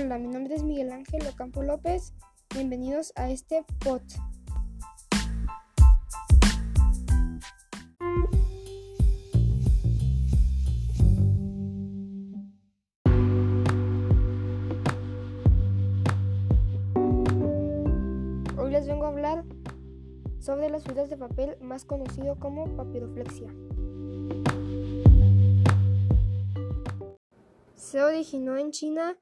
Hola, mi nombre es Miguel Ángel Ocampo López. Bienvenidos a este pod. Hoy les vengo a hablar sobre las fibras de papel más conocido como papiroflexia. Se originó en China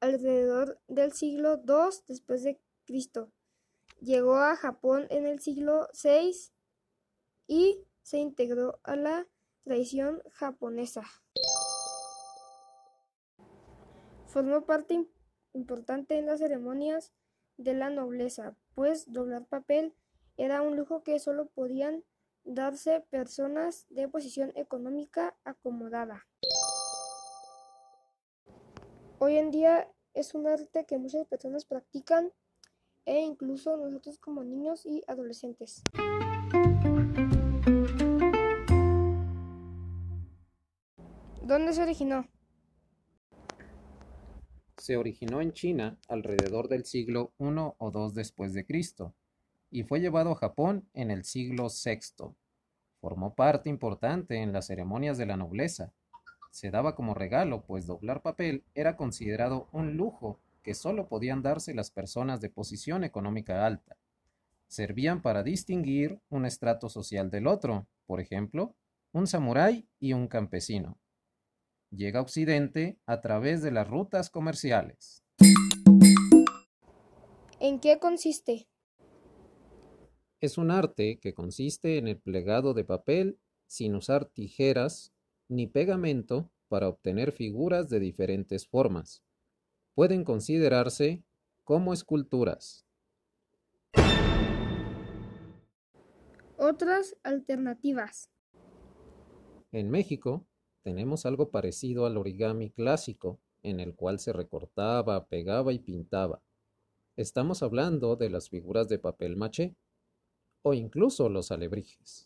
alrededor del siglo II después de Cristo. Llegó a Japón en el siglo VI y se integró a la tradición japonesa. Formó parte importante en las ceremonias de la nobleza, pues doblar papel era un lujo que solo podían darse personas de posición económica acomodada. Hoy en día es un arte que muchas personas practican e incluso nosotros como niños y adolescentes. ¿Dónde se originó? Se originó en China alrededor del siglo I o II después de Cristo y fue llevado a Japón en el siglo VI. Formó parte importante en las ceremonias de la nobleza. Se daba como regalo, pues doblar papel era considerado un lujo que solo podían darse las personas de posición económica alta. Servían para distinguir un estrato social del otro, por ejemplo, un samurái y un campesino. Llega a Occidente a través de las rutas comerciales. ¿En qué consiste? Es un arte que consiste en el plegado de papel sin usar tijeras ni pegamento para obtener figuras de diferentes formas. Pueden considerarse como esculturas. Otras alternativas. En México tenemos algo parecido al origami clásico, en el cual se recortaba, pegaba y pintaba. Estamos hablando de las figuras de papel maché o incluso los alebrijes.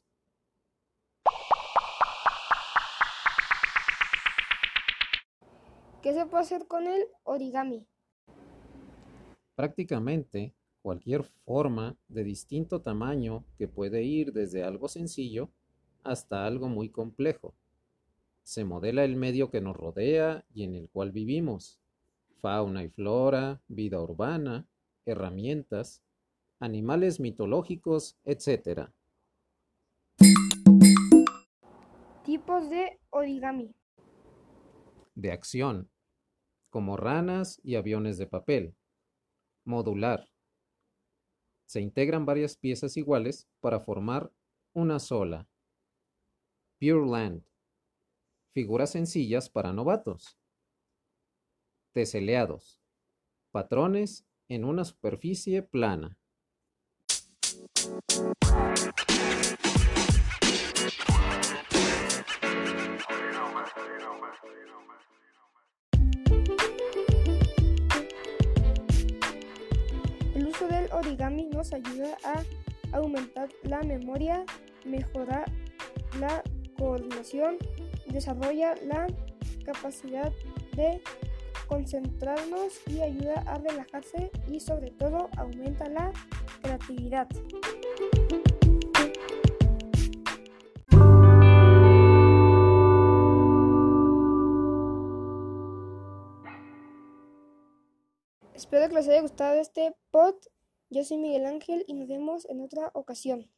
¿Qué se puede hacer con el origami? Prácticamente cualquier forma de distinto tamaño que puede ir desde algo sencillo hasta algo muy complejo. Se modela el medio que nos rodea y en el cual vivimos, fauna y flora, vida urbana, herramientas, animales mitológicos, etc. Tipos de origami. De acción, como ranas y aviones de papel. Modular. Se integran varias piezas iguales para formar una sola. Pure Land. Figuras sencillas para novatos. Teseleados. Patrones en una superficie plana. El uso del origami nos ayuda a aumentar la memoria, mejorar la coordinación, desarrolla la capacidad de concentrarnos y ayuda a relajarse y sobre todo aumenta la creatividad. Espero que les haya gustado este pod. Yo soy Miguel Ángel y nos vemos en otra ocasión.